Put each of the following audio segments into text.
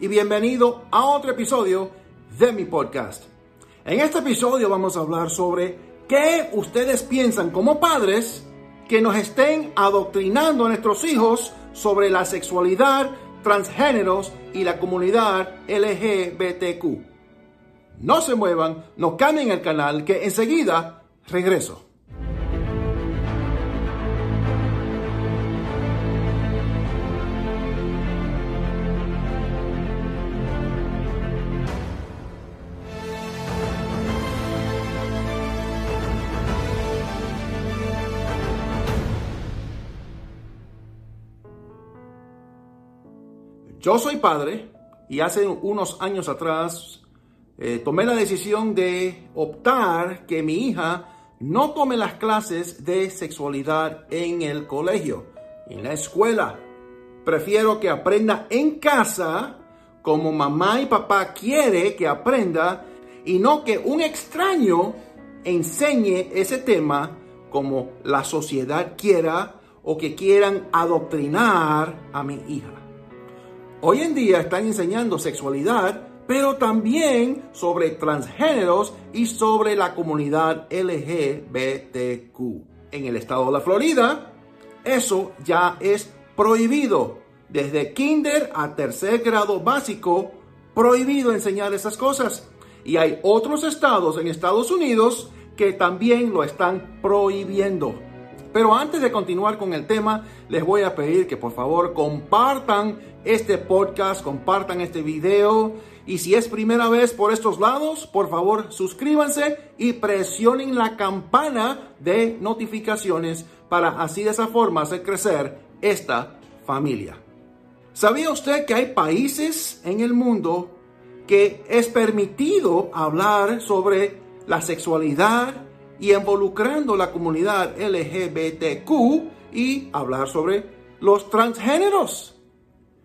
Y bienvenido a otro episodio de mi podcast. En este episodio vamos a hablar sobre qué ustedes piensan como padres que nos estén adoctrinando a nuestros hijos sobre la sexualidad, transgéneros y la comunidad LGBTQ. No se muevan, no cambien el canal que enseguida regreso. Yo soy padre y hace unos años atrás eh, tomé la decisión de optar que mi hija no tome las clases de sexualidad en el colegio, en la escuela. Prefiero que aprenda en casa como mamá y papá quiere que aprenda y no que un extraño enseñe ese tema como la sociedad quiera o que quieran adoctrinar a mi hija. Hoy en día están enseñando sexualidad, pero también sobre transgéneros y sobre la comunidad LGBTQ. En el estado de la Florida, eso ya es prohibido. Desde kinder a tercer grado básico, prohibido enseñar esas cosas. Y hay otros estados en Estados Unidos que también lo están prohibiendo. Pero antes de continuar con el tema, les voy a pedir que por favor compartan este podcast, compartan este video. Y si es primera vez por estos lados, por favor suscríbanse y presionen la campana de notificaciones para así de esa forma hacer crecer esta familia. ¿Sabía usted que hay países en el mundo que es permitido hablar sobre la sexualidad y involucrando la comunidad LGBTQ y hablar sobre los transgéneros?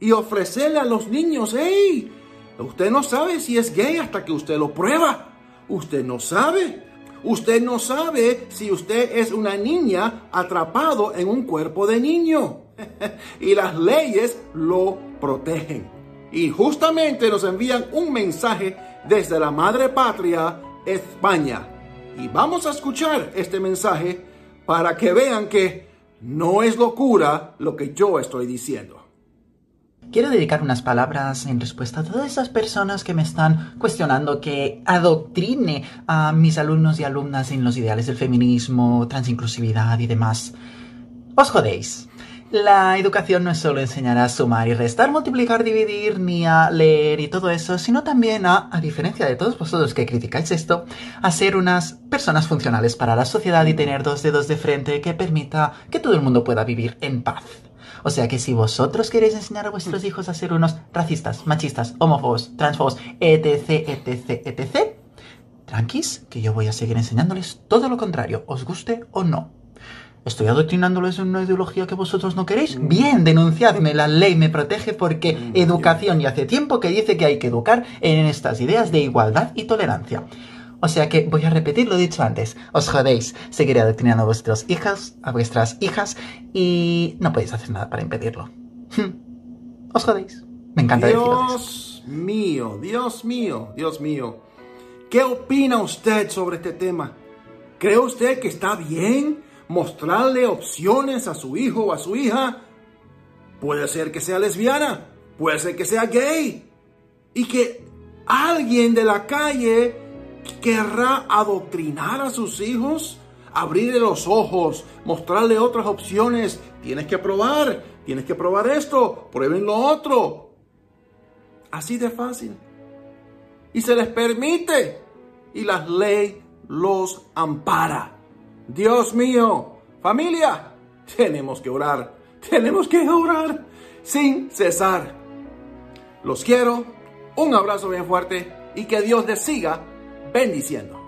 y ofrecerle a los niños, hey, usted no sabe si es gay hasta que usted lo prueba. Usted no sabe. Usted no sabe si usted es una niña atrapado en un cuerpo de niño. y las leyes lo protegen. Y justamente nos envían un mensaje desde la madre patria, España. Y vamos a escuchar este mensaje para que vean que no es locura lo que yo estoy diciendo. Quiero dedicar unas palabras en respuesta a todas esas personas que me están cuestionando que adoctrine a mis alumnos y alumnas en los ideales del feminismo, transinclusividad y demás. Os jodéis. La educación no es solo enseñar a sumar y restar, multiplicar, dividir, ni a leer y todo eso, sino también a, a diferencia de todos vosotros que criticáis esto, a ser unas personas funcionales para la sociedad y tener dos dedos de frente que permita que todo el mundo pueda vivir en paz. O sea que si vosotros queréis enseñar a vuestros hijos a ser unos racistas, machistas, homófobos, transfobos, etc, etc, etc, tranquis, que yo voy a seguir enseñándoles todo lo contrario, os guste o no. ¿Estoy adoctrinándoles en una ideología que vosotros no queréis? Bien, denunciadme, la ley me protege porque educación y hace tiempo que dice que hay que educar en estas ideas de igualdad y tolerancia. O sea que voy a repetir lo dicho antes. Os jodéis. Seguiré adoctrinando a vuestros hijos, a vuestras hijas, y no podéis hacer nada para impedirlo. Os jodéis. Me encanta Dios mío, Dios mío, Dios mío. ¿Qué opina usted sobre este tema? ¿Cree usted que está bien mostrarle opciones a su hijo o a su hija? Puede ser que sea lesbiana, puede ser que sea gay. Y que alguien de la calle querrá adoctrinar a sus hijos, abrirle los ojos, mostrarle otras opciones. Tienes que probar, tienes que probar esto, prueben lo otro. Así de fácil. Y se les permite. Y la ley los ampara. Dios mío, familia, tenemos que orar. Tenemos que orar sin cesar. Los quiero Un abrazo bien fuerte y que Dios les siga bendiciendo.